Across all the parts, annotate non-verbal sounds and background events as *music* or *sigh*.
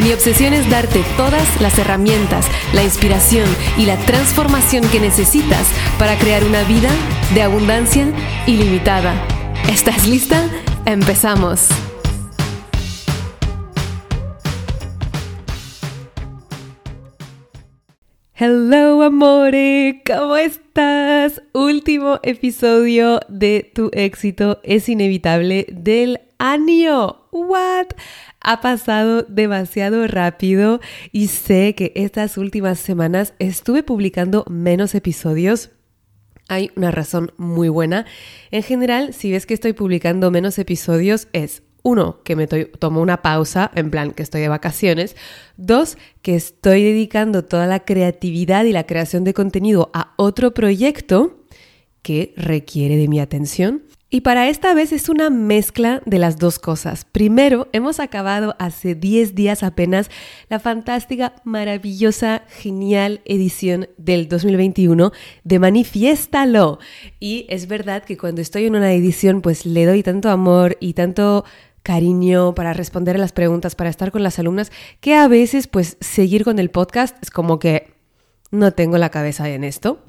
Mi obsesión es darte todas las herramientas, la inspiración y la transformación que necesitas para crear una vida de abundancia ilimitada. ¿Estás lista? Empezamos. Hello amore, ¿cómo estás? Último episodio de Tu éxito es inevitable del año. What? Ha pasado demasiado rápido y sé que estas últimas semanas estuve publicando menos episodios. Hay una razón muy buena. En general, si ves que estoy publicando menos episodios, es uno, que me tomo una pausa, en plan que estoy de vacaciones. Dos, que estoy dedicando toda la creatividad y la creación de contenido a otro proyecto que requiere de mi atención. Y para esta vez es una mezcla de las dos cosas. Primero, hemos acabado hace 10 días apenas la fantástica, maravillosa, genial edición del 2021 de Manifiéstalo. Y es verdad que cuando estoy en una edición pues le doy tanto amor y tanto cariño para responder a las preguntas, para estar con las alumnas, que a veces pues seguir con el podcast es como que no tengo la cabeza en esto.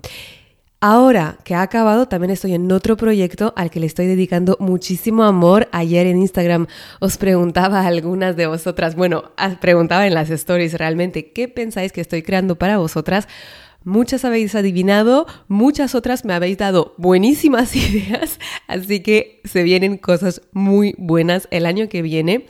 Ahora que ha acabado, también estoy en otro proyecto al que le estoy dedicando muchísimo amor. Ayer en Instagram os preguntaba a algunas de vosotras, bueno, preguntaba en las stories realmente, ¿qué pensáis que estoy creando para vosotras? Muchas habéis adivinado, muchas otras me habéis dado buenísimas *laughs* ideas, así que se vienen cosas muy buenas el año que viene.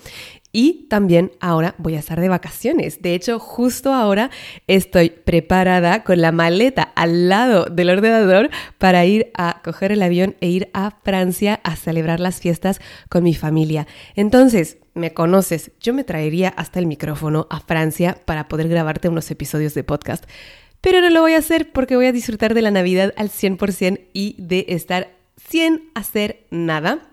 Y también ahora voy a estar de vacaciones. De hecho, justo ahora estoy preparada con la maleta al lado del ordenador para ir a coger el avión e ir a Francia a celebrar las fiestas con mi familia. Entonces, me conoces, yo me traería hasta el micrófono a Francia para poder grabarte unos episodios de podcast. Pero no lo voy a hacer porque voy a disfrutar de la Navidad al 100% y de estar sin hacer nada.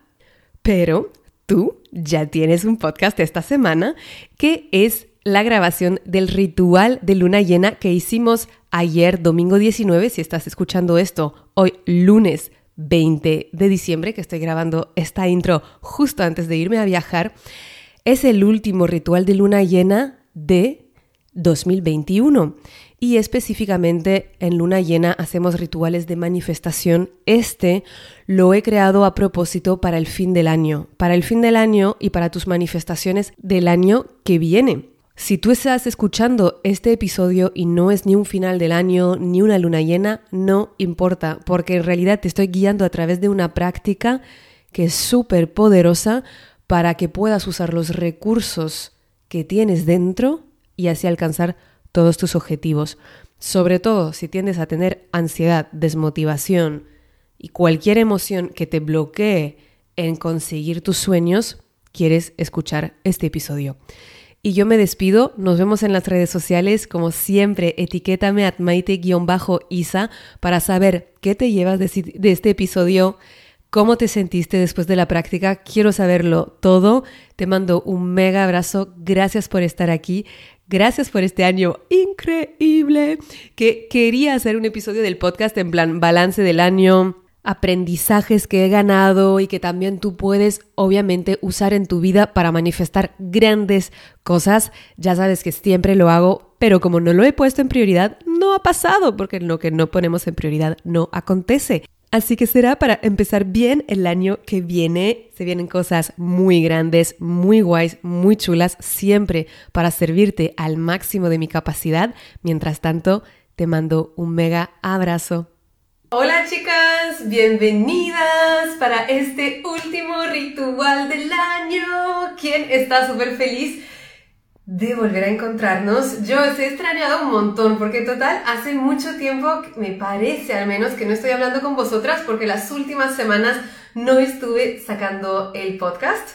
Pero tú ya tienes un podcast esta semana que es la grabación del ritual de luna llena que hicimos ayer, domingo 19, si estás escuchando esto, hoy lunes 20 de diciembre, que estoy grabando esta intro justo antes de irme a viajar. Es el último ritual de luna llena de 2021 y específicamente en luna llena hacemos rituales de manifestación. Este lo he creado a propósito para el fin del año, para el fin del año y para tus manifestaciones del año que viene. Si tú estás escuchando este episodio y no es ni un final del año ni una luna llena, no importa, porque en realidad te estoy guiando a través de una práctica que es súper poderosa para que puedas usar los recursos que tienes dentro y así alcanzar todos tus objetivos. Sobre todo si tiendes a tener ansiedad, desmotivación y cualquier emoción que te bloquee en conseguir tus sueños, quieres escuchar este episodio. Y yo me despido, nos vemos en las redes sociales, como siempre, etiquétame at maite-isa para saber qué te llevas de, de este episodio, cómo te sentiste después de la práctica, quiero saberlo todo. Te mando un mega abrazo, gracias por estar aquí, Gracias por este año increíble. Que quería hacer un episodio del podcast en plan balance del año, aprendizajes que he ganado y que también tú puedes obviamente usar en tu vida para manifestar grandes cosas. Ya sabes que siempre lo hago, pero como no lo he puesto en prioridad, no ha pasado, porque lo que no ponemos en prioridad no acontece. Así que será para empezar bien el año que viene. Se vienen cosas muy grandes, muy guays, muy chulas, siempre para servirte al máximo de mi capacidad. Mientras tanto, te mando un mega abrazo. Hola chicas, bienvenidas para este último ritual del año. ¿Quién está súper feliz? De volver a encontrarnos. Yo os he extrañado un montón porque total hace mucho tiempo, me parece al menos, que no estoy hablando con vosotras porque las últimas semanas no estuve sacando el podcast.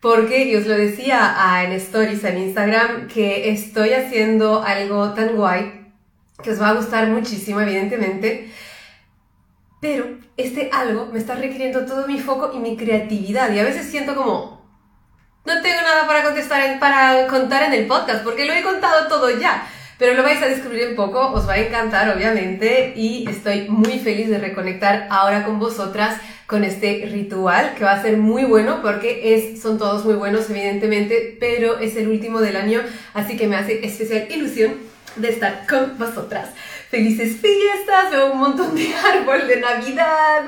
Porque yo os lo decía en stories en Instagram que estoy haciendo algo tan guay que os va a gustar muchísimo, evidentemente. Pero este algo me está requiriendo todo mi foco y mi creatividad. Y a veces siento como, no tengo nada para contestar, para contar en el podcast, porque lo he contado todo ya. Pero lo vais a descubrir un poco, os va a encantar obviamente y estoy muy feliz de reconectar ahora con vosotras con este ritual que va a ser muy bueno porque es, son todos muy buenos evidentemente, pero es el último del año, así que me hace especial ilusión de estar con vosotras. Felices fiestas, veo un montón de *laughs* árbol de Navidad.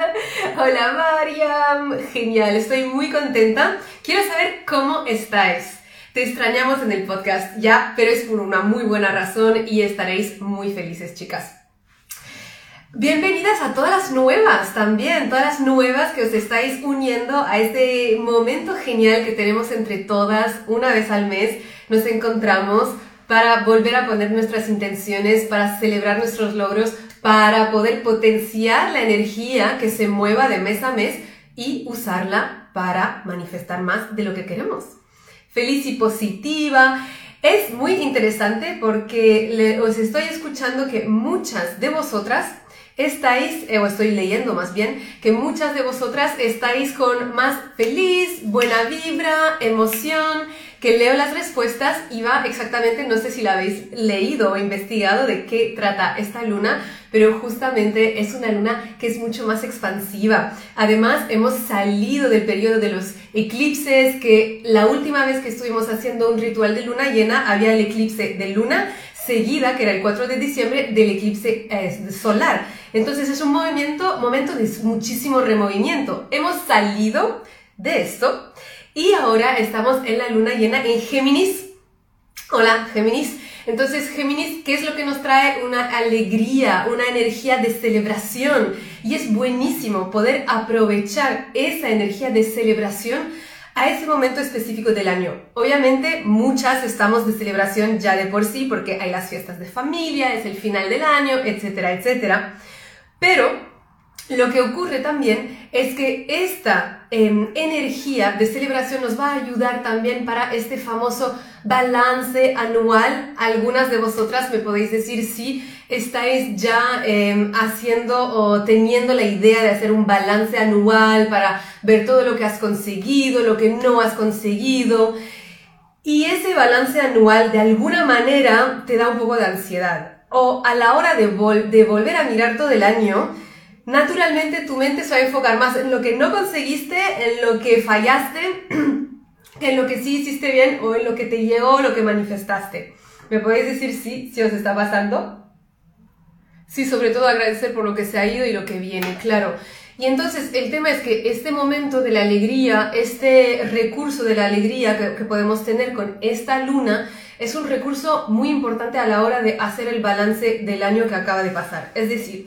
Hola Mariam, genial, estoy muy contenta. Quiero saber cómo estáis. Te extrañamos en el podcast ya, pero es por una muy buena razón y estaréis muy felices, chicas. Bienvenidas a todas las nuevas también, todas las nuevas que os estáis uniendo a este momento genial que tenemos entre todas una vez al mes. Nos encontramos para volver a poner nuestras intenciones, para celebrar nuestros logros, para poder potenciar la energía que se mueva de mes a mes y usarla para manifestar más de lo que queremos. Feliz y positiva. Es muy interesante porque os estoy escuchando que muchas de vosotras estáis, eh, o estoy leyendo más bien, que muchas de vosotras estáis con más feliz, buena vibra, emoción, que leo las respuestas y va exactamente, no sé si la habéis leído o investigado de qué trata esta luna, pero justamente es una luna que es mucho más expansiva. Además, hemos salido del periodo de los eclipses, que la última vez que estuvimos haciendo un ritual de luna llena había el eclipse de luna seguida, que era el 4 de diciembre, del eclipse eh, solar. Entonces es un movimiento, momento de muchísimo removimiento. Hemos salido de esto y ahora estamos en la luna llena en Géminis. Hola, Géminis. Entonces, Géminis, ¿qué es lo que nos trae? Una alegría, una energía de celebración. Y es buenísimo poder aprovechar esa energía de celebración a ese momento específico del año. Obviamente, muchas estamos de celebración ya de por sí, porque hay las fiestas de familia, es el final del año, etcétera, etcétera. Pero lo que ocurre también es que esta em, energía de celebración nos va a ayudar también para este famoso balance anual. Algunas de vosotras me podéis decir si estáis ya em, haciendo o teniendo la idea de hacer un balance anual para ver todo lo que has conseguido, lo que no has conseguido. Y ese balance anual de alguna manera te da un poco de ansiedad. O a la hora de, volver a mirar todo el año, naturalmente tu mente se va a enfocar más en lo que no conseguiste, en lo que fallaste, que *clears throat* en lo que sí hiciste bien o en lo que te llegó, lo que manifestaste. ¿Me podéis decir sí, si os está pasando? Sí, sobre todo agradecer por lo que se ha ido y lo que viene, claro. Y entonces el tema es que este momento de la alegría, este recurso de la alegría que, podemos tener con esta luna, es un recurso muy importante a la hora de hacer el balance del año que acaba de pasar. Es decir,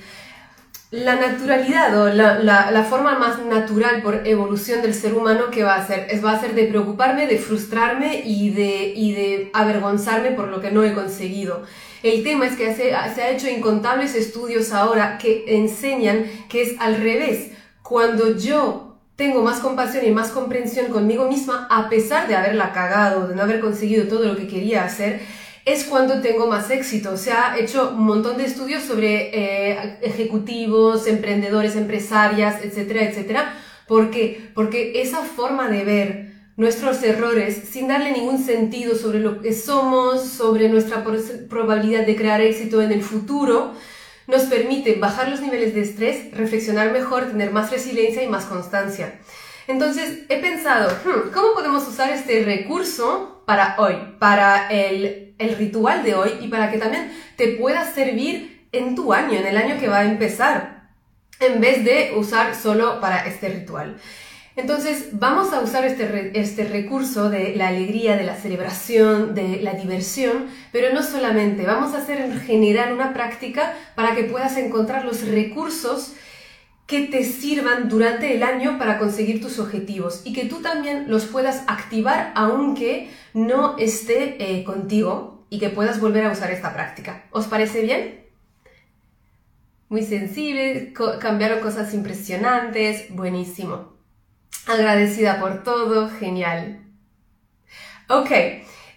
la naturalidad o la, forma más natural por evolución del ser humano que va a hacer es va a ser de preocuparme, de frustrarme y de, de avergonzarme por lo que no he conseguido. El tema es que se, se ha hecho incontables estudios ahora que enseñan que es al revés. Cuando yo tengo más compasión y más comprensión conmigo misma, a pesar de haberla cagado, de no haber conseguido todo lo que quería hacer, es cuando tengo más éxito. Se ha hecho un montón de estudios sobre eh, ejecutivos, emprendedores, empresarias, etcétera, etcétera. ¿Por qué? Porque esa forma de ver nuestros errores sin darle ningún sentido sobre lo que somos, sobre nuestra probabilidad de crear éxito en el futuro, nos permite bajar los niveles de estrés, reflexionar mejor, tener más resiliencia y más constancia. Entonces he pensado, hmm, ¿cómo podemos usar este recurso para hoy, para el el ritual de hoy y para que también te pueda servir en tu año, en el año que va a empezar, en vez de usar solo para este ritual. Entonces, vamos a usar este, este recurso de la alegría, de la celebración, de la diversión, pero no solamente, vamos a hacer generar una práctica para que puedas encontrar los recursos que te sirvan durante el año para conseguir tus objetivos y que tú también los puedas activar aunque no esté eh, contigo y que puedas volver a usar esta práctica. ¿Os parece bien? Muy sensible, cambiaron cosas impresionantes, buenísimo. Agradecida por todo, genial. Ok,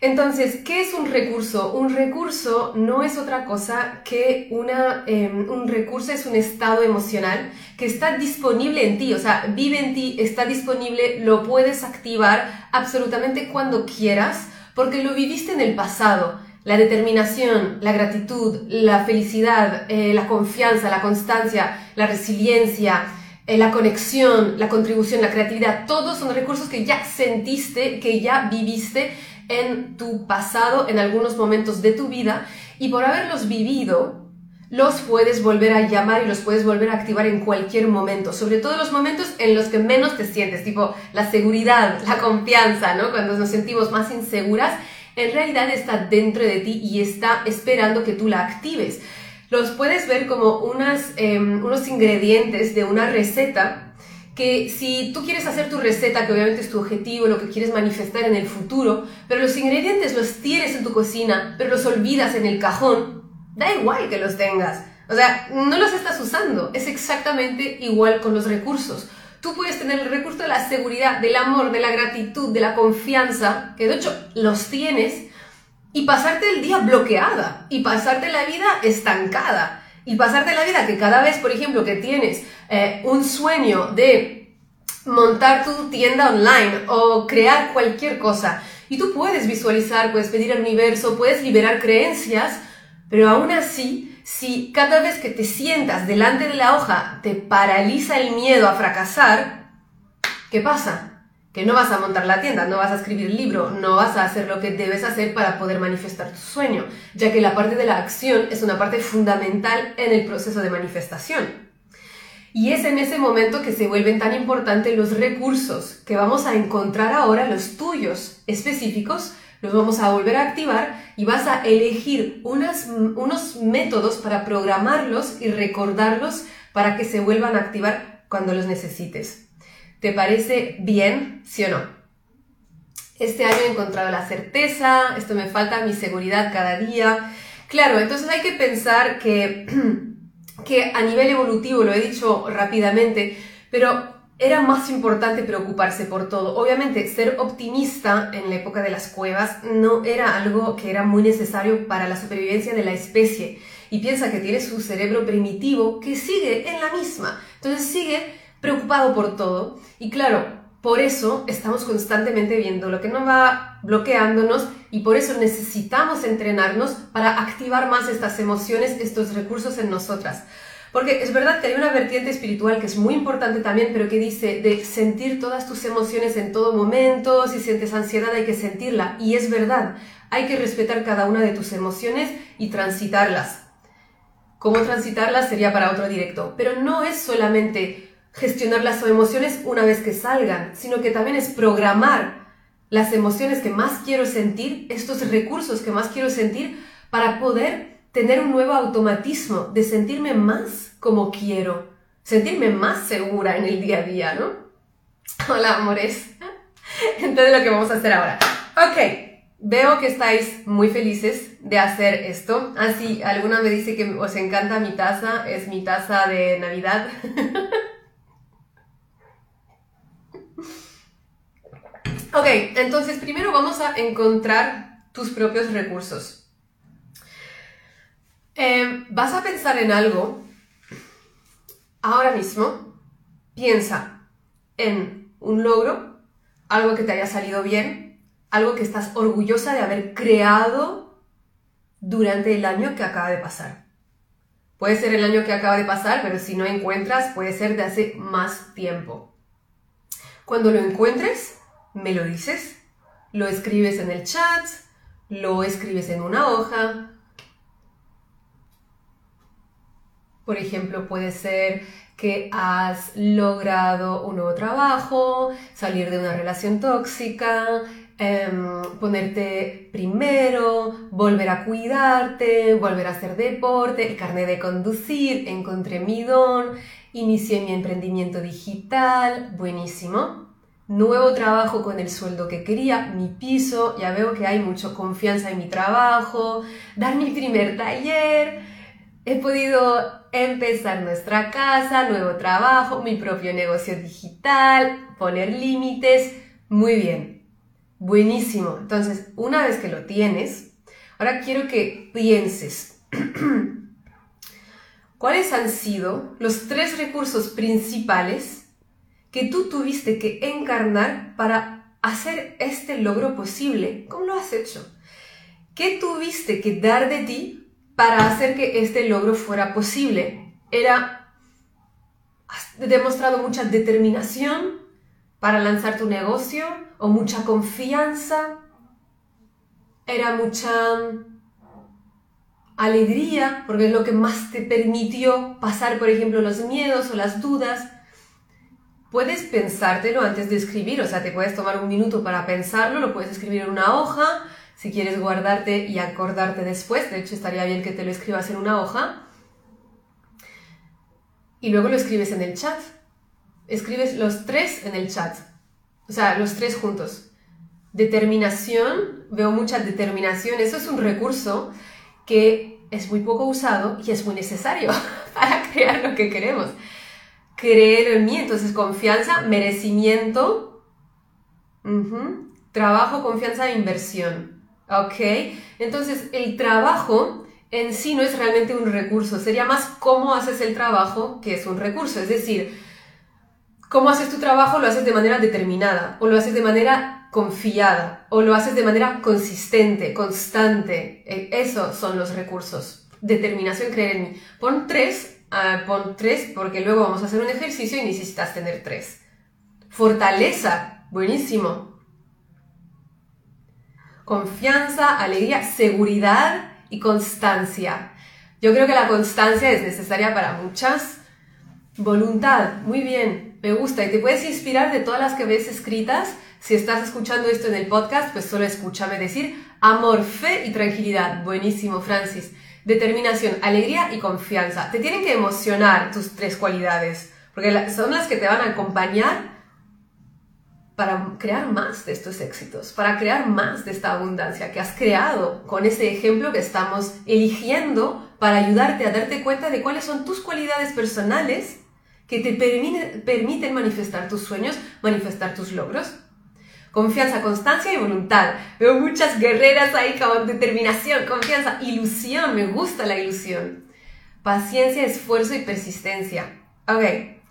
Entonces, ¿qué es un recurso? Un recurso no es otra cosa que una, em, un recurso es un estado emocional que está disponible en ti, o sea, vive en ti, está disponible, lo puedes activar absolutamente cuando quieras porque lo viviste en el pasado. La determinación, la gratitud, la felicidad, eh, la confianza, la constancia, la resiliencia, eh, la conexión, la contribución, la creatividad, todos son recursos que ya sentiste, que ya viviste en tu pasado, en algunos momentos de tu vida, y por haberlos vivido, los puedes volver a llamar y los puedes volver a activar en cualquier momento, sobre todo los momentos en los que menos te sientes, tipo la seguridad, la confianza, ¿no? Cuando nos sentimos más inseguras, en realidad está dentro de ti y está esperando que tú la actives. Los puedes ver como unas, em, unos ingredientes de una receta que si tú quieres hacer tu receta, que obviamente es tu objetivo, lo que quieres manifestar en el futuro, pero los ingredientes los tienes en tu cocina, pero los olvidas en el cajón, da igual que los tengas. O sea, no los estás usando. Es exactamente igual con los recursos. Tú puedes tener el recurso de la seguridad, del amor, de la gratitud, de la confianza, que de hecho los tienes, y pasarte el día bloqueada, y pasarte la vida estancada y pasarte la vida que cada vez, por ejemplo, que tienes eh, un sueño de montar tu tienda online o crear cualquier cosa, y tú puedes visualizar, puedes pedir al universo, puedes liberar creencias, pero aún así, si cada vez que te sientas delante de la hoja te paraliza el miedo a fracasar, ¿qué pasa? Que no vas a montar la tienda, no vas a escribir el libro, no vas a hacer lo que debes hacer para poder manifestar tu sueño, ya que la parte de la acción es una parte fundamental en el proceso de manifestación. Y es en ese momento que se vuelven tan importantes los recursos que vamos a encontrar ahora, los tuyos específicos, los vamos a volver a activar y vas a elegir unos métodos para programarlos y recordarlos para que se vuelvan a activar cuando los necesites. ¿Te parece bien, sí o no? Este año he encontrado la certeza, esto me falta mi seguridad cada día. Claro, entonces hay que pensar que, *clears throat* que a nivel evolutivo, lo he dicho rápidamente, pero era más importante preocuparse por todo. Obviamente, ser optimista en la época de las cuevas no era algo que era muy necesario para la supervivencia de la especie. Y piensa que tiene su cerebro primitivo que sigue en la misma. Entonces sigue preocupado por todo. Y claro, por eso estamos constantemente viendo lo que nos va bloqueándonos y por eso necesitamos entrenarnos para activar más estas emociones, estos recursos en nosotras. Porque es verdad que hay una vertiente espiritual que es muy importante también, pero que dice de sentir todas tus emociones en todo momento, si sientes ansiedad hay que sentirla. Y es verdad, hay que respetar cada una de tus emociones y transitarlas. Cómo transitarlas sería para otro directo, pero no es solamente gestionar las emociones una vez que salgan, sino que también es programar las emociones que más quiero sentir, estos recursos que más quiero sentir, para poder tener un nuevo automatismo de sentirme más como quiero, sentirme más segura en el día a día, ¿no? Hola, amores. *laughs* Entonces lo que vamos a hacer ahora. Ok, veo que estáis muy felices de hacer esto. Así, ah, alguna me dice que os encanta mi taza, es mi taza de Navidad. *laughs* Ok, entonces primero vamos a encontrar tus propios recursos. Em, vas a pensar en algo ahora mismo. Piensa en un logro, algo que te haya salido bien, algo que estás orgullosa de haber creado durante el año que acaba de pasar. Puede ser el año que acaba de pasar, pero si no encuentras, puede ser de hace más tiempo. Cuando lo encuentres, me lo dices, lo escribes en el chat, lo escribes en una hoja. Por ejemplo, puede ser que has logrado un nuevo trabajo, salir de una relación tóxica, em, ponerte primero, volver a cuidarte, volver a hacer deporte, el carnet de conducir, encontré mi don, inicié mi emprendimiento digital, buenísimo nuevo trabajo con el sueldo que quería, mi piso, ya veo que hay mucha confianza en mi trabajo, dar mi primer taller, he podido empezar nuestra casa, nuevo trabajo, mi propio negocio digital, poner límites, muy bien. Buenísimo. Entonces, una vez que lo tienes, ahora quiero que pienses. *clears throat* ¿Cuáles han sido los tres recursos principales que tú tuviste que encarnar para hacer este logro posible? ¿Cómo lo has hecho? ¿Qué tuviste que dar de ti para hacer que este logro fuera posible? Era, has demostrado mucha determinación para lanzar tu negocio o mucha confianza, era mucha alegría, porque es lo que más te permitió pasar, por ejemplo, los miedos o las dudas. Puedes pensártelo antes de escribir, o sea, te puedes tomar un minuto para pensarlo, lo puedes escribir en una hoja, si quieres guardarte y acordarte después, de hecho estaría bien que te lo escribas en una hoja, y luego lo escribes en el chat. Escribes los tres en el chat, o sea, los tres juntos. Determinación, veo mucha determinación, eso es un recurso que es muy poco usado y es muy necesario *laughs* para crear lo que queremos. Creer en mí, entonces confianza, merecimiento, trabajo, confianza e inversión. ¿Ok? Entonces el trabajo en sí no es realmente un recurso, sería más cómo haces el trabajo que es un recurso. Es decir, cómo haces tu trabajo lo haces de manera determinada o lo haces de manera confiada o lo haces de manera consistente, constante. E, esos son los recursos. Determinación, creer en mí. Pon tres, ah, pon tres porque luego vamos a hacer un ejercicio y necesitas tener tres. Fortaleza, buenísimo. Confianza, alegría, seguridad y constancia. Yo creo que la constancia es necesaria para muchas. Voluntad, muy bien, me gusta. Y te puedes inspirar de todas las que ves escritas si estás escuchando esto en el podcast, pues solo escúchame decir amor, fe y tranquilidad. Buenísimo, Francis. Determinación, alegría y confianza. Te tienen que emocionar tus tres cualidades, porque son las que te van a acompañar para crear más de estos éxitos, para crear más de esta abundancia que has creado con ese ejemplo que estamos eligiendo para ayudarte a darte cuenta de cuáles son tus cualidades personales que te permiten manifestar tus sueños, manifestar tus logros. Confianza, constancia y voluntad. Veo muchas guerreras ahí con determinación, confianza, ilusión. Me gusta la ilusión. Paciencia, esfuerzo y persistencia. Ok,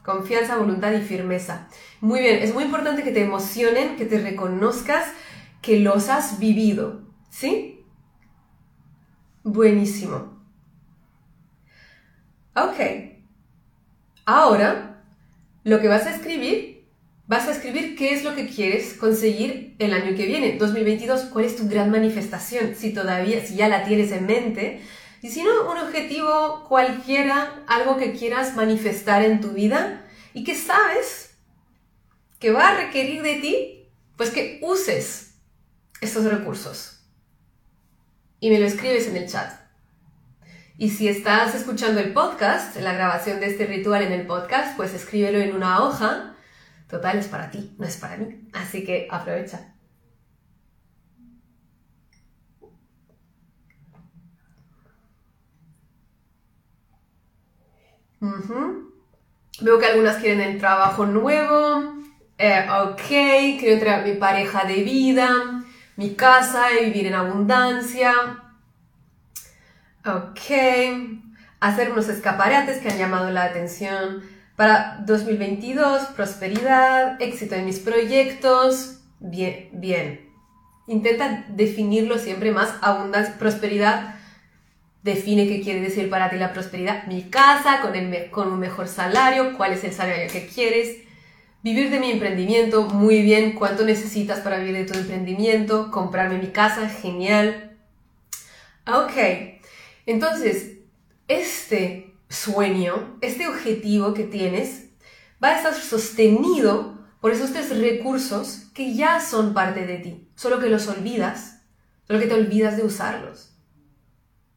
confianza, voluntad y firmeza. Muy bien, es muy importante que te emocionen, que te reconozcas que los has vivido. ¿Sí? Buenísimo. Ok. Ahora, lo que vas a escribir vas a escribir qué es lo que quieres conseguir el año que viene, 2022, cuál es tu gran manifestación, si todavía, si ya la tienes en mente, y si no, un objetivo cualquiera, algo que quieras manifestar en tu vida y que sabes que va a requerir de ti, pues que uses estos recursos. Y me lo escribes en el chat. Y si estás escuchando el podcast, la grabación de este ritual en el podcast, pues escríbelo en una hoja Total, es para ti, no es para mí. Así que aprovecha. Veo que algunas quieren el trabajo nuevo. Eh, ok, quiero entregar mi pareja de vida, mi casa y vivir en abundancia. Ok, hacer unos escaparates que han llamado la atención para 2022, prosperidad, éxito en mis proyectos. Bien, bien. Intenta definirlo siempre más abundancia, prosperidad. Define qué quiere decir para ti la prosperidad. Mi casa, con, el, con un mejor salario, cuál es el salario que quieres. Vivir de mi emprendimiento, muy bien. ¿Cuánto necesitas para vivir de tu emprendimiento? Comprarme mi casa, genial. Ok, entonces, este sueño, este objetivo que tienes, va a estar sostenido por esos tres recursos que ya son parte de ti, solo que los olvidas, solo que te olvidas de usarlos.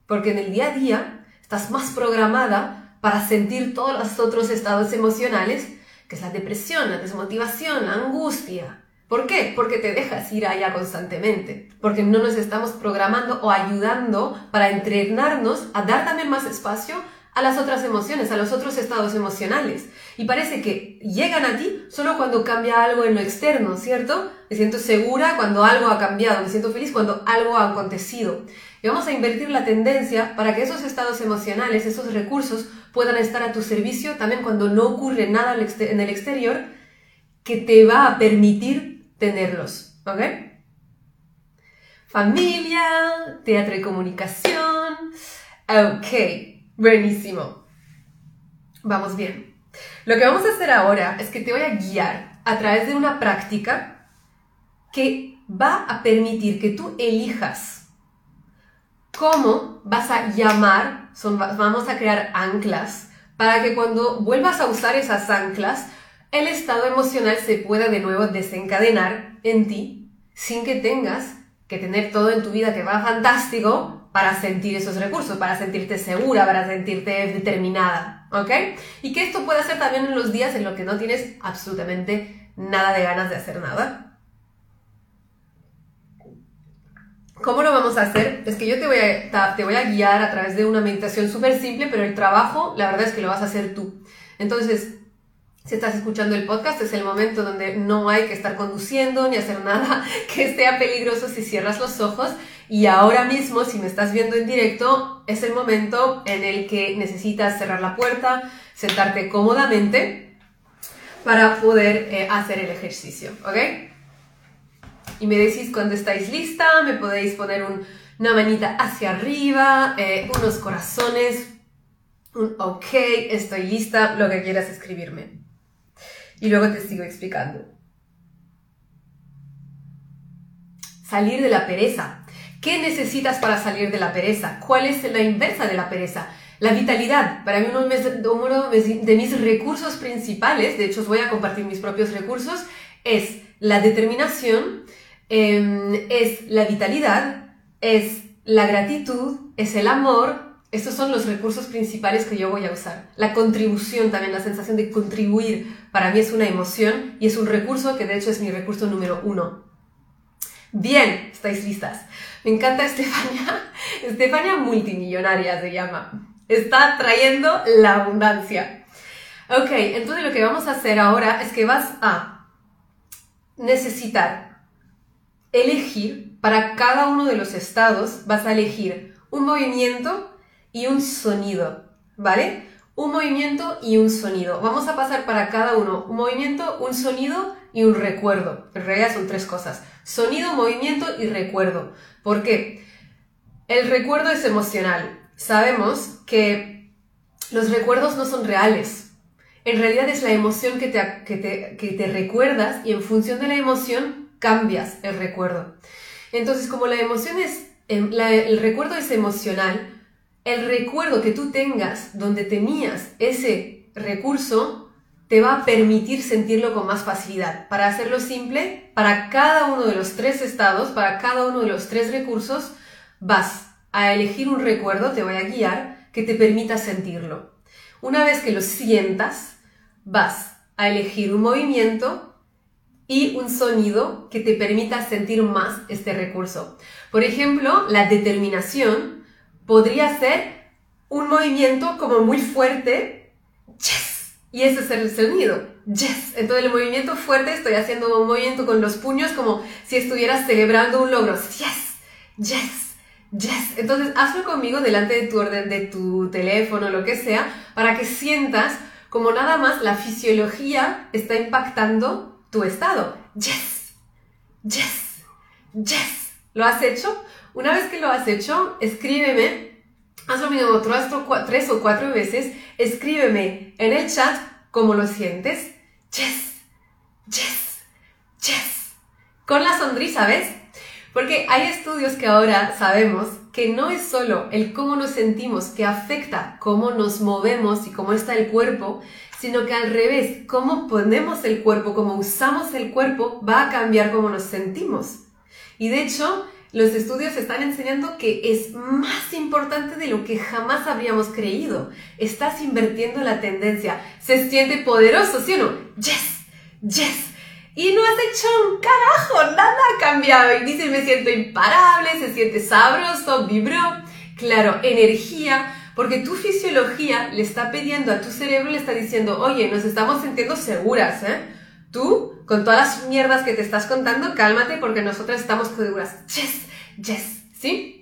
Porque en el día a día estás más programada para sentir todos los otros estados emocionales, que es la depresión, la desmotivación, la angustia. ¿Por qué? Porque te dejas ir allá constantemente, porque no nos estamos programando o ayudando para entrenarnos a dar también más espacio a las otras emociones, a los otros estados emocionales. Y parece que llegan a ti solo cuando cambia algo en lo externo, ¿cierto? Me siento segura cuando algo ha cambiado, me siento feliz cuando algo ha acontecido. Y vamos a invertir la tendencia para que esos estados emocionales, esos recursos, puedan estar a tu servicio también cuando no ocurre nada en el exterior que te va a permitir tenerlos, ¿ok? Familia, teatro y comunicación. Ok, buenísimo. Vamos bien. Lo que vamos a hacer ahora es que te voy a guiar a través de una práctica que va a permitir que tú elijas cómo vas a llamar, vamos a crear anclas para que cuando vuelvas a usar esas anclas, el estado emocional se pueda de nuevo desencadenar en ti sin que tengas que tener todo en tu vida que va fantástico para sentir esos recursos, para sentirte segura, para sentirte determinada, ¿ok? Y que esto puede ser también en los días en los que no tienes absolutamente nada de ganas de hacer nada. ¿Cómo lo vamos a hacer? Es que yo te voy a, te voy a guiar a través de una meditación súper simple, pero el trabajo, la verdad es que lo vas a hacer tú. Entonces, si estás escuchando el podcast, es el momento donde no hay que estar conduciendo ni hacer nada *laughs* que sea peligroso si cierras los ojos. Y ahora mismo, si me estás viendo en directo, es el momento en el que necesitas cerrar la puerta, sentarte cómodamente para poder eh, hacer el ejercicio, ¿ok? Y me decís cuando estáis lista, me podéis poner una manita hacia arriba, eh, unos corazones, un ok, estoy lista, lo que quieras escribirme y luego te sigo explicando. Salir de la pereza. ¿Qué necesitas para salir de la pereza? ¿Cuál es la inversa de la pereza? La vitalidad. Para mí uno de mis recursos principales, de hecho os voy a compartir mis propios recursos, es la determinación, em, es la vitalidad, es la gratitud, es el amor, estos son los recursos principales que yo voy a usar. La contribución también, la sensación de contribuir, para mí es una emoción y es un recurso que de hecho es mi recurso número uno. Bien, estáis listas. Me encanta *laughs* Estefania. Estefania multimillonaria se llama. Está trayendo la abundancia. Ok, entonces lo que vamos a hacer ahora es que vas a necesitar elegir para cada uno de los estados, vas a elegir un movimiento y un sonido, ¿vale? Un movimiento y un sonido. Vamos a pasar para cada uno un movimiento, un sonido y un recuerdo. En realidad son tres cosas. Sonido, movimiento y recuerdo. ¿Por qué? El recuerdo es emocional. Sabemos que los recuerdos no son reales. En realidad es la emoción que te, que te, recuerdas y en función de la emoción cambias el recuerdo. Entonces, como la emoción es, em, el recuerdo es emocional, el recuerdo que tú tengas donde tenías ese recurso te va a permitir sentirlo con más facilidad. Para hacerlo simple, para cada uno de los tres estados, para cada uno de los tres recursos, vas a elegir un recuerdo, te voy a guiar, que te permita sentirlo. Una vez que lo sientas, vas a elegir un movimiento y un sonido que te permita sentir más este recurso. Por ejemplo, la determinación podría ser un movimiento como muy fuerte, yes, y ese es el sonido, yes. Entonces el movimiento fuerte estoy haciendo un movimiento con los puños como si estuvieras celebrando un logro, yes, yes, yes. Entonces hazlo conmigo delante de tu orden, de tu teléfono, lo que sea, para que sientas como nada más la fisiología está impactando tu estado. Yes, yes, yes. ¿Lo has hecho? Una vez que lo has hecho, escríbeme, haz lo mismo tres o cuatro veces, escríbeme en el chat cómo lo sientes. Yes, yes, yes. Con la sonrisa, ¿ves? Porque hay estudios que ahora sabemos que no es solo el cómo nos sentimos que afecta cómo nos movemos y cómo está el cuerpo, sino que al revés, cómo ponemos el cuerpo, cómo usamos el cuerpo, va a cambiar cómo nos sentimos. Y de hecho, los estudios están enseñando que es más importante de lo que jamás habríamos creído. Estás invirtiendo la tendencia. Se siente poderoso, ¿sí o no? Yes, yes. Y no has hecho un carajo, nada ha cambiado. Y dice, me siento imparable, se siente sabroso, vibró. Claro, energía, Porque tu fisiología le está pidiendo a tu cerebro, le está diciendo, oye, nos estamos sintiendo seguras, ¿eh? Tú, con todas las mierdas que te estás contando, cálmate porque nosotras estamos seguras. Yes, yes, ¿sí?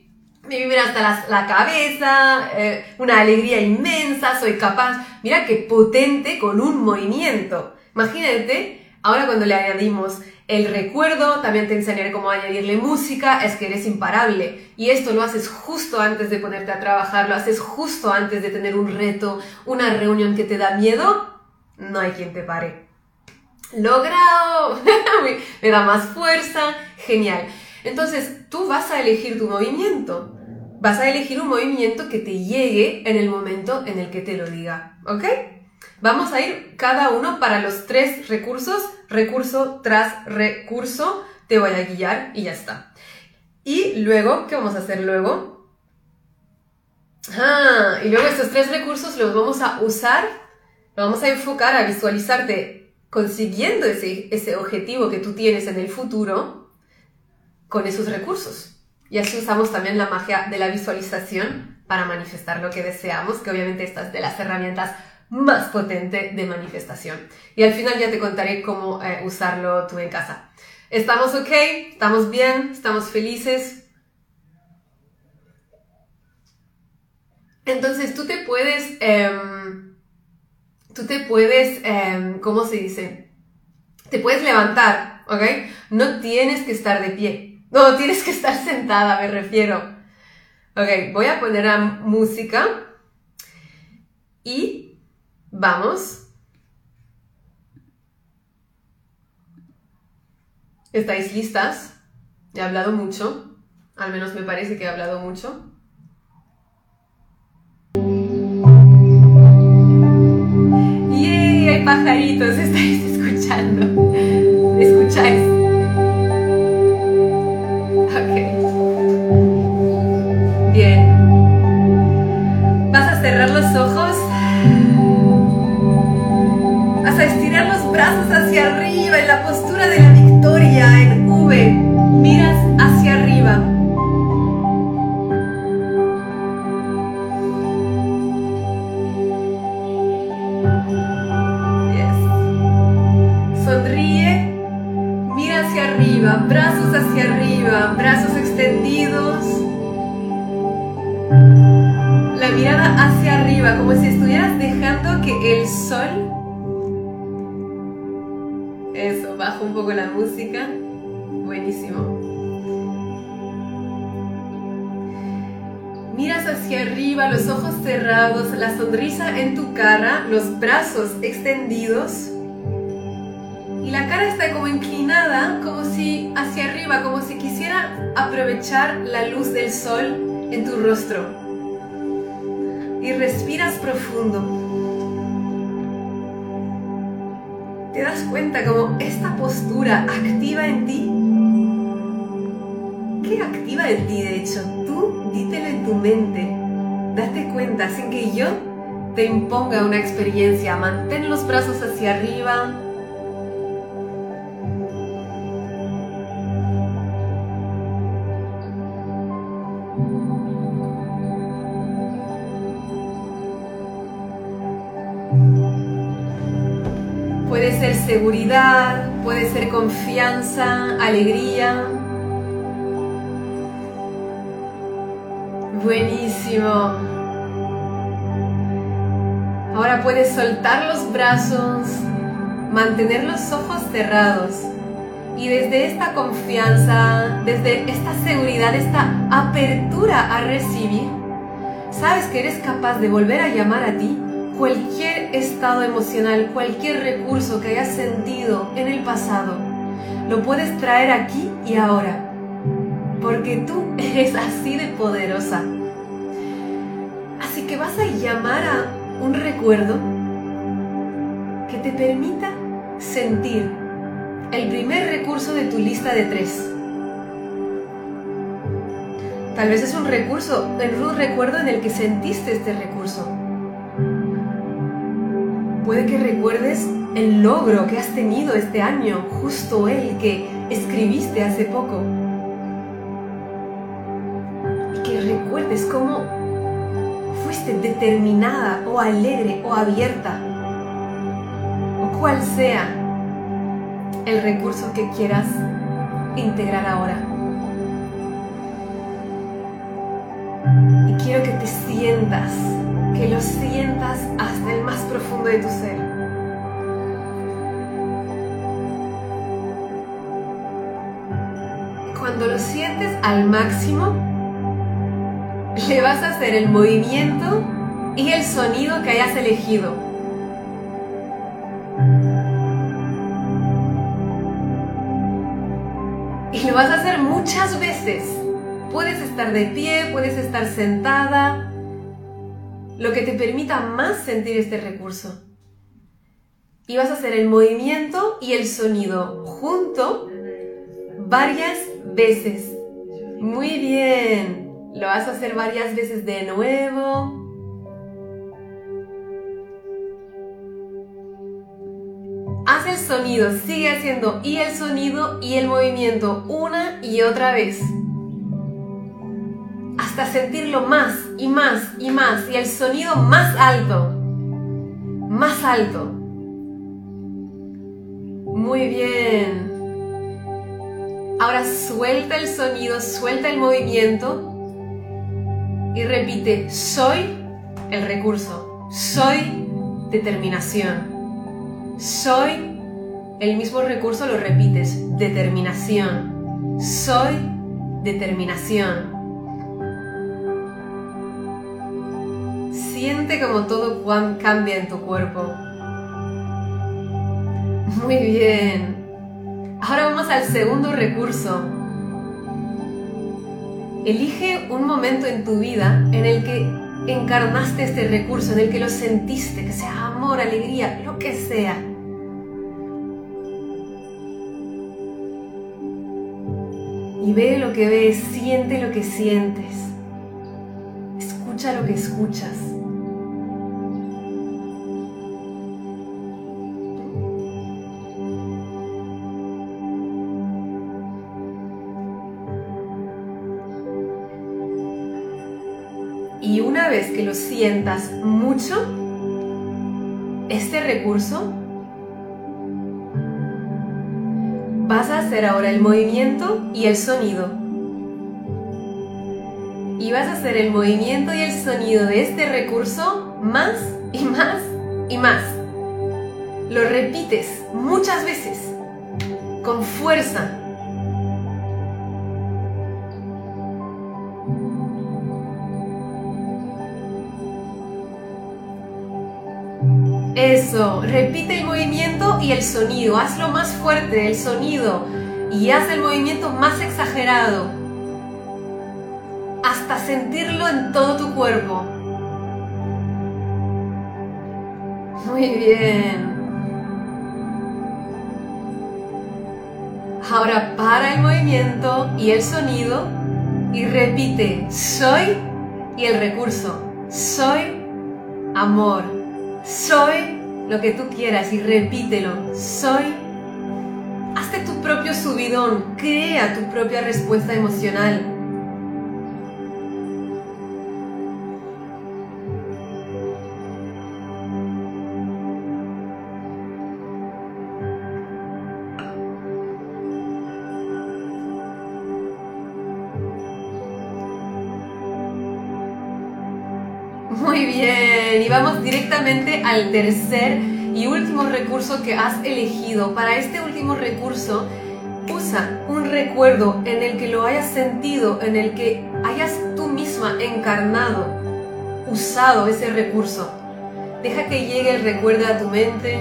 Me viven hasta la, cabeza, eh, una alegría inmensa, soy capaz. Mira qué potente con un movimiento. Imagínate, ahora cuando le añadimos el recuerdo, también te enseñaré cómo añadirle música, es que eres imparable. Y esto lo haces justo antes de ponerte a trabajar, lo haces justo antes de tener un reto, una reunión que te da miedo, no hay quien te pare. Logrado, *laughs* me da más fuerza, genial. Entonces, tú vas a elegir tu movimiento. Vas a elegir un movimiento que te llegue en el momento en el que te lo diga, ¿ok? Vamos a ir cada uno para los tres recursos, recurso tras recurso, te voy a guiar y ya está. Y luego, ¿qué vamos a hacer luego? Ah, y luego estos tres recursos los vamos a usar, vamos a enfocar a visualizarte consiguiendo ese, ese objetivo que tú tienes en el futuro con esos recursos. Y así usamos también la magia de la visualización para manifestar lo que deseamos, que obviamente esta es de las herramientas más potente de manifestación. Y al final ya te contaré cómo eh, usarlo tú en casa. ¿Estamos ok? ¿Estamos bien? ¿Estamos felices? Entonces tú te puedes, em, tú te puedes, em, ¿cómo se dice? Te puedes levantar, ¿ok? No tienes que estar de pie. No, *laughs* tienes que estar sentada, me refiero. Ok, voy a poner a música y Vamos. ¿Estáis listas? He hablado mucho. Al menos me parece que he hablado mucho. Pajaritos, *laughs* estáis escuchando. ¿Escucháis? Ok. Bien. Vas a cerrar los ojos estirar los brazos hacia arriba en la postura de la victoria en V. Miras como si estuvieras dejando que el sol eso, bajo un poco la música. Buenísimo. Miras hacia arriba, los ojos cerrados, la sonrisa en tu cara, los brazos extendidos. Y la cara está como inclinada, como si hacia arriba, como si quisiera aprovechar la luz del sol en tu rostro. Y respiras profundo. te das cuenta como esta postura activa en ti. ¿Qué activa en ti, de hecho? Tú dítelo en tu mente. Date cuenta, sin que yo te imponga una experiencia. Mantén los brazos hacia arriba, seguridad, puede ser confianza, alegría. Buenísimo. Ahora puedes soltar los brazos, mantener los ojos cerrados y desde esta confianza, desde esta seguridad, esta apertura a recibir, sabes que eres capaz de volver a llamar a ti cualquier estado emocional, cualquier recurso que hayas sentido en el pasado, lo puedes traer aquí y ahora, porque tú *laughs* eres así de poderosa. Así que vas a llamar a un recuerdo que te permita sentir el primer recurso de tu lista de tres. Tal vez es un recurso, un recuerdo en el que sentiste este recurso Puede que recuerdes el logro que has tenido este año, justo el que escribiste hace poco. Y que recuerdes cómo fuiste determinada o alegre o abierta, o cual sea el recurso que quieras integrar ahora. Y quiero que te sientas, que lo sientas hasta el más profundo de tu ser. Cuando lo sientes al máximo, le vas a hacer el movimiento y el sonido que hayas elegido. Y lo vas a hacer muchas veces. Puedes estar de pie, puedes estar sentada, lo que te permita más sentir este recurso. Y vas a hacer el movimiento y el sonido junto varias veces. Muy bien. Lo vas a hacer varias veces de nuevo. Haz el sonido, sigue haciendo y el sonido y el movimiento una y otra vez. Sentirlo más y más y más y el sonido más alto. Más alto. Muy bien. Ahora suelta el sonido, suelta el movimiento y repite, soy el recurso, soy determinación, soy el mismo recurso, lo repites, determinación, soy determinación. Siente como todo cambia en tu cuerpo. Muy bien. Ahora vamos al segundo recurso, Elige un momento en tu vida en el que encarnaste este recurso, en el que lo sentiste, que sea amor, alegría, lo que sea. Y ve lo que ves, siente lo que sientes, escucha lo que escuchas. Que lo sientas mucho, este recurso, vas a hacer ahora el movimiento y el sonido. Y vas a hacer el movimiento y el sonido de este recurso más y más y más. Lo repites muchas veces, con fuerza, Eso, repite el movimiento y el sonido, hazlo más fuerte el sonido y haz el movimiento más exagerado hasta sentirlo en todo tu cuerpo. Muy bien. Ahora para el movimiento y el sonido y repite soy y el recurso. Soy amor. Soy lo que tú quieras y repítelo. Soy. Hazte tu propio subidón. Crea tu propia respuesta emocional. Vamos directamente al tercer y último recurso que has elegido. Para este último recurso, usa un recuerdo en el que lo hayas sentido, en el que hayas tú misma encarnado, usado ese recurso. Deja que llegue el recuerdo a tu mente,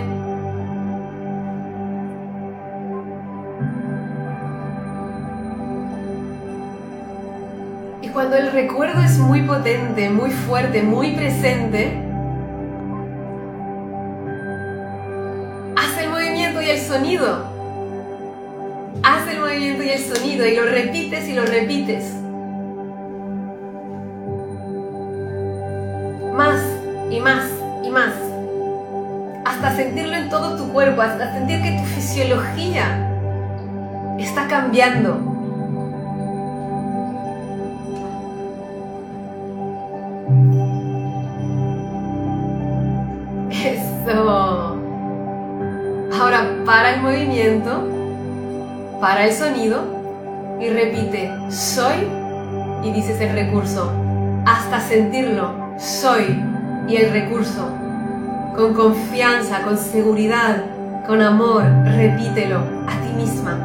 cuando el recuerdo es muy potente, muy fuerte, muy presente, sonido. Haz el movimiento y el sonido y lo repites y lo repites. Más y más y más. Hasta sentirlo en todo tu cuerpo, hasta sentir que tu fisiología está cambiando, para el sonido y repite soy y dices el recurso hasta sentirlo. Soy y el recurso. Con confianza, con seguridad, con amor, repítelo a ti misma.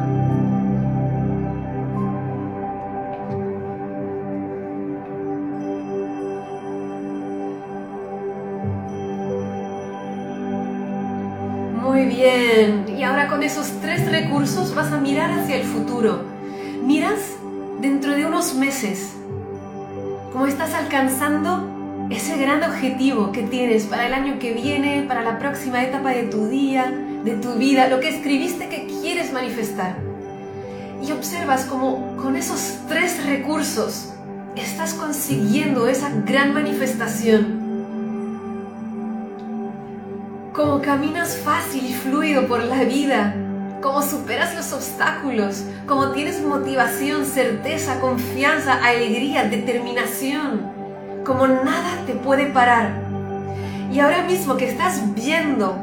Muy bien. Ahora con esos tres recursos vas a mirar hacia el futuro. Miras dentro de unos meses cómo estás alcanzando ese gran objetivo que tienes para el año que viene, para la próxima etapa de tu día, de tu vida, lo que escribiste que quieres manifestar. Y observas cómo con esos tres recursos estás consiguiendo esa gran manifestación cómo caminas fácil y fluido por la vida, cómo superas los obstáculos, cómo tienes motivación, certeza, confianza, alegría, determinación, como nada te puede parar. Y ahora mismo que estás viendo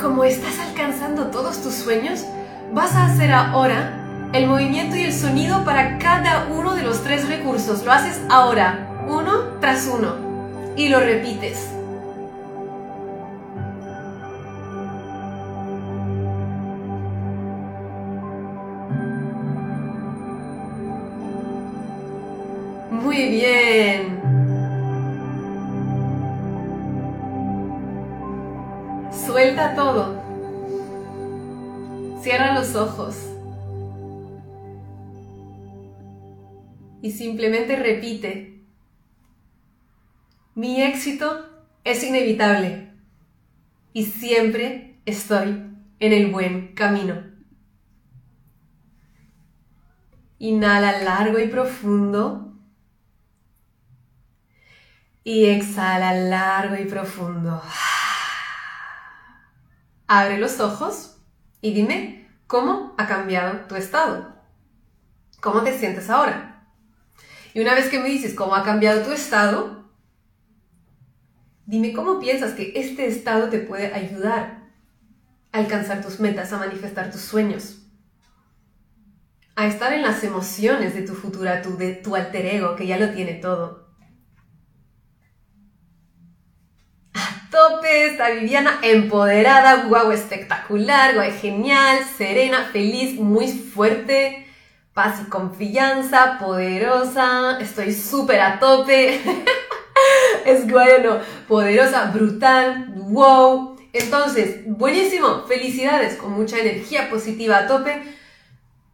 cómo estás alcanzando todos tus sueños, vas a hacer ahora el movimiento y el sonido para cada uno de los tres recursos. Lo haces ahora, uno tras uno y lo repites. Muy bien. Suelta todo. Cierra los ojos. Y simplemente repite mi éxito es inevitable y siempre estoy en el buen camino. Inhala largo y profundo. Y exhala largo y profundo. Abre los ojos y dime cómo ha cambiado tu estado. ¿Cómo te sientes ahora? Y una vez que me dices cómo ha cambiado tu estado, Dime cómo piensas que este estado te puede ayudar a alcanzar tus metas, a manifestar tus sueños, a estar en las emociones de tu futura, tu, de tu alter ego, que ya lo tiene todo. A tope está Viviana, empoderada, guau, espectacular, guau, genial, serena, feliz, muy fuerte, paz y confianza, poderosa, estoy súper a tope. *laughs* *laughs* es no, poderosa, brutal, wow. Entonces, buenísimo, felicidades, con mucha energía positiva a tope.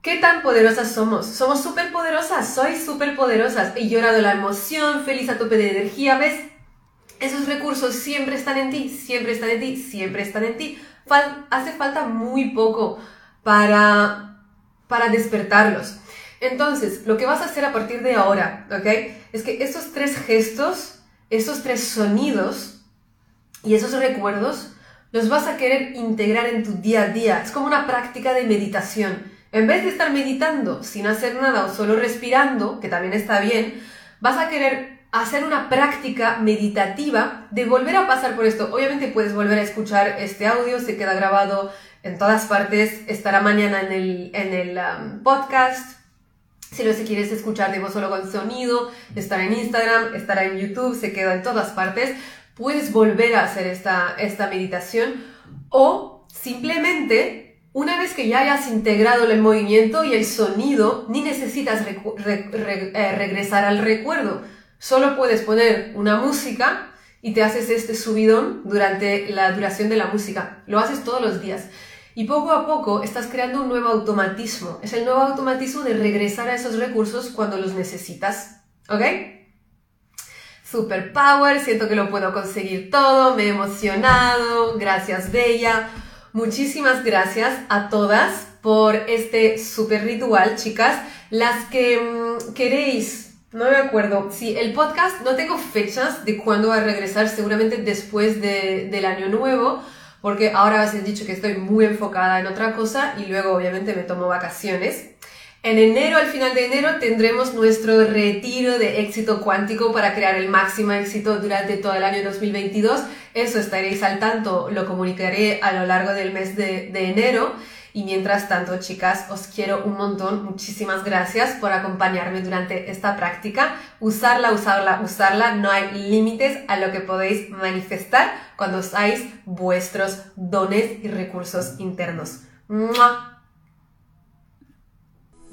¿Qué tan poderosas somos? Somos súper poderosas, soy súper poderosas. He llorado la emoción, feliz a tope de energía, ¿ves? Esos recursos siempre están en ti, siempre están en ti, siempre están en ti. hace falta muy poco para, para despertarlos. Entonces, lo que vas a hacer a partir de ahora, ¿ok? Es que esos tres gestos esos tres sonidos y esos recuerdos los vas a querer integrar en tu día a día. Es como una práctica de meditación. En vez de estar meditando sin hacer nada o solo respirando, que también está bien, vas a querer hacer una práctica meditativa de volver a pasar por esto. Obviamente puedes volver a escuchar este audio, se queda grabado en todas partes, estará mañana en el, en el um, podcast si lo si quieres escuchar de voz solo con sonido, estará en Instagram, estará en YouTube, se queda en todas partes. Puedes volver a hacer esta, esta meditación o simplemente una vez que ya hayas integrado el movimiento y el sonido, ni necesitas eh, regresar al recuerdo. Solo puedes poner una música y te haces este subidón durante la duración de la música. Lo haces todos los días. Y poco a poco estás creando un nuevo automatismo. Es el nuevo automatismo de regresar a esos recursos cuando los necesitas. ¿Ok? Super power, siento que lo puedo conseguir todo, me he emocionado, gracias Bella. Muchísimas gracias a todas por este super ritual, chicas. Las que mm, queréis, no me acuerdo, si el podcast no tengo fechas de cuándo va a regresar, seguramente después del año nuevo porque ahora has dicho que estoy muy enfocada en otra cosa y luego obviamente me tomo vacaciones. En enero, al final de enero, tendremos nuestro retiro de éxito cuántico para crear el máximo éxito durante todo el año 2022. Eso estaréis al tanto, lo comunicaré a lo largo del mes de enero. Y mientras tanto, chicas, os quiero un montón. Muchísimas gracias por acompañarme durante esta práctica. Usarla, usarla, usarla. No hay límites a lo que podéis manifestar cuando usáis vuestros dones y recursos internos.